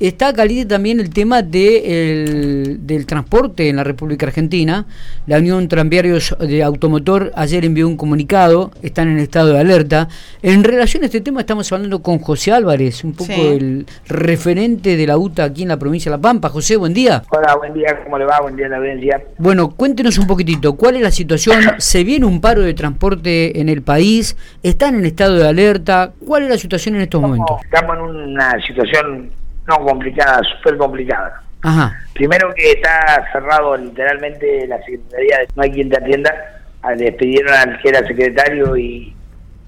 Está caliente también el tema de del transporte en la República Argentina. La Unión Tranviarios de Automotor ayer envió un comunicado, están en estado de alerta. En relación a este tema estamos hablando con José Álvarez, un poco el referente de la UTA aquí en la provincia de La Pampa. José, buen día. Hola, buen día, ¿cómo le va? Buen día la audiencia. Bueno, cuéntenos un poquitito, ¿cuál es la situación? ¿Se viene un paro de transporte en el país? ¿Están en estado de alerta? ¿Cuál es la situación en estos momentos? Estamos en una situación no complicada, súper complicada. Ajá. Primero que está cerrado literalmente la secretaría, no hay quien te atienda. Ah, despidieron al que era secretario y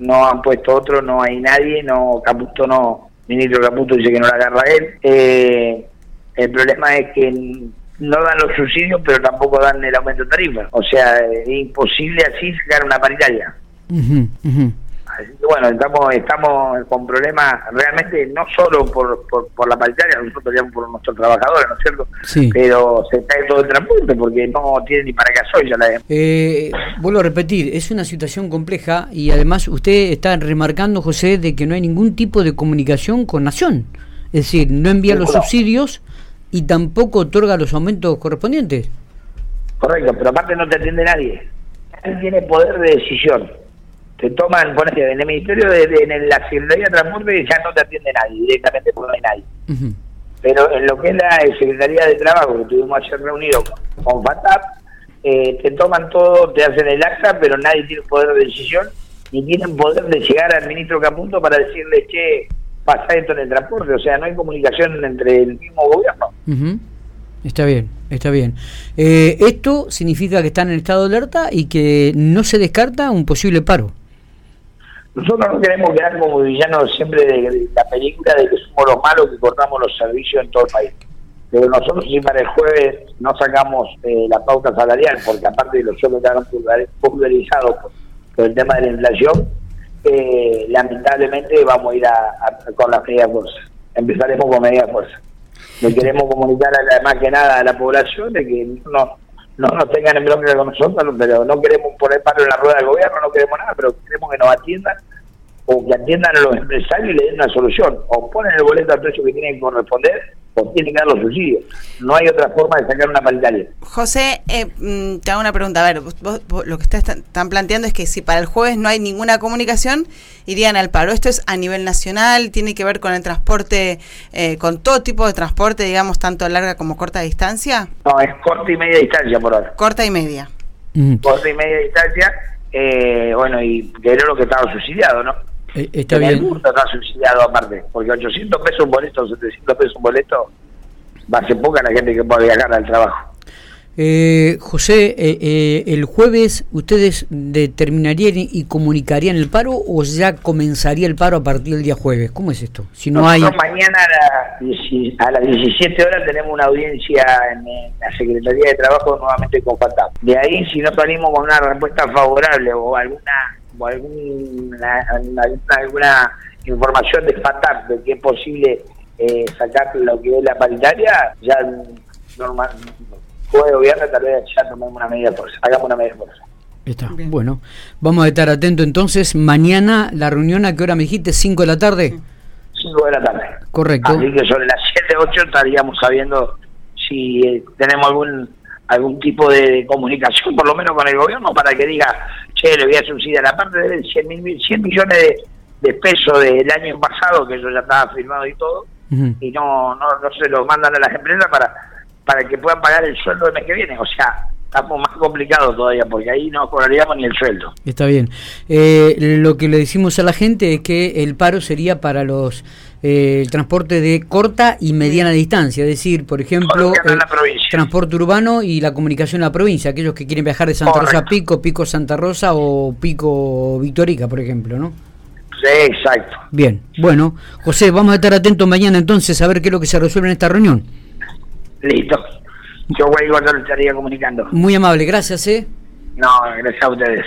no han puesto otro, no hay nadie, no Caputo no, ministro Caputo dice que no la agarra él. Eh, el problema es que no dan los subsidios, pero tampoco dan el aumento de tarifa. O sea, es imposible así sacar una paritaria bueno, estamos estamos con problemas realmente no solo por, por, la paritaria, nosotros peleamos por nuestros trabajadores, ¿no es cierto? Sí. Pero se cae todo el transporte porque no tiene ni para ya la eh, Vuelvo a repetir, es una situación compleja y además usted está remarcando, José, de que no hay ningún tipo de comunicación con Nación. Es decir, no envía los subsidios y tampoco otorga los aumentos correspondientes. Correcto, pero aparte no te atiende nadie. Nadie tiene poder de decisión te toman, ponete, en el Ministerio, de, en la Secretaría de Transporte ya no te atiende nadie, directamente porque no hay nadie. Pero en lo que es la Secretaría de Trabajo, que tuvimos ayer reunido con, FATAP, eh, te toman todo, te hacen el acta, pero nadie tiene poder de decisión, ni tienen poder de llegar al ministro Caputo para decirle, che, pasa esto en el transporte. O sea, no hay comunicación entre el mismo gobierno. Está bien, está bien. Eh, esto significa que están en estado de alerta y que no se descarta un posible paro. Nosotros no queremos quedar como villanos siempre de, la película de que somos los malos que cortamos los servicios en todo el país. Pero nosotros si para el jueves no sacamos eh, la pauta salarial, porque aparte de los sueldos quedaron pulverizados por, el tema de la inflación, eh, lamentablemente vamos a ir a, con las medidas fuerza. Empezaremos con medidas fuerza. Le queremos comunicar a más que nada a la población de que no no nos tengan en bronca con nosotros, pero no queremos poner paro en la rueda del gobierno, no queremos nada, pero queremos que nos atiendan o que atiendan a los empresarios y le den una solución. O ponen el boleto al precio que tiene que corresponder o tienen que dar los subsidios. No hay otra forma de sacar una paritaria. José, eh, mm, te hago una pregunta. A ver, lo que están planteando es que si para el jueves no hay ninguna comunicación, irían al paro. ¿Esto es a nivel nacional? ¿Tiene que ver con el transporte, eh, con todo tipo de transporte, digamos, tanto larga como corta distancia? No, es corta y media distancia por ahora. Corta y media. Corta y media distancia. Eh, bueno, y que era lo que estaba subsidiado, ¿no? Eh, está bien. El está subsidiado aparte, porque 800 pesos un boleto, 700 pesos un boleto, va a ser poca la gente que puede viajar al trabajo. Eh, José, eh, eh, ¿el jueves ustedes determinarían y comunicarían el paro o ya comenzaría el paro a partir del día jueves? ¿Cómo es esto? Si no hay... Mañana a, las 17 horas tenemos una audiencia en, la Secretaría de Trabajo nuevamente con FATAP. De ahí, si no salimos con una respuesta favorable o alguna o alguna, alguna información de FATAP de que es posible eh, sacar lo que es la paritaria, ya normal, jueves o viernes tal vez ya tomemos una medida de fuerza, hagamos una medida de fuerza. Está. Bueno, vamos a estar atentos entonces. Mañana la reunión, ¿a qué hora me dijiste? ¿5 de la tarde? 5 de la tarde. Correcto. Así que sobre las 7, 8 estaríamos sabiendo si eh, tenemos algún algún tipo de comunicación, por lo menos con el gobierno, para que diga, che, le voy a subsidiar, aparte de 100, mil, 100 millones de, pesos del año pasado, que eso ya estaba firmado y todo, y no, no, no se lo mandan a las empresas para, para que puedan pagar el sueldo del mes que viene. O sea, estamos más complicados todavía, porque ahí no cobraríamos ni el sueldo. Está bien. Eh, lo que le decimos a la gente es que el paro sería para los eh, el transporte de corta y mediana distancia, es decir, por ejemplo, el transporte urbano y la comunicación en la provincia, aquellos que quieren viajar de Santa Rosa a Pico, Pico Santa Rosa o Pico Victorica, por ejemplo, ¿no? Sí, exacto. Bien, bueno, José, vamos a estar atentos mañana entonces a ver qué es lo que se resuelve en esta reunión. Listo. Yo, güey, igual lo estaría comunicando. Muy amable, gracias, ¿eh? No, gracias a ustedes.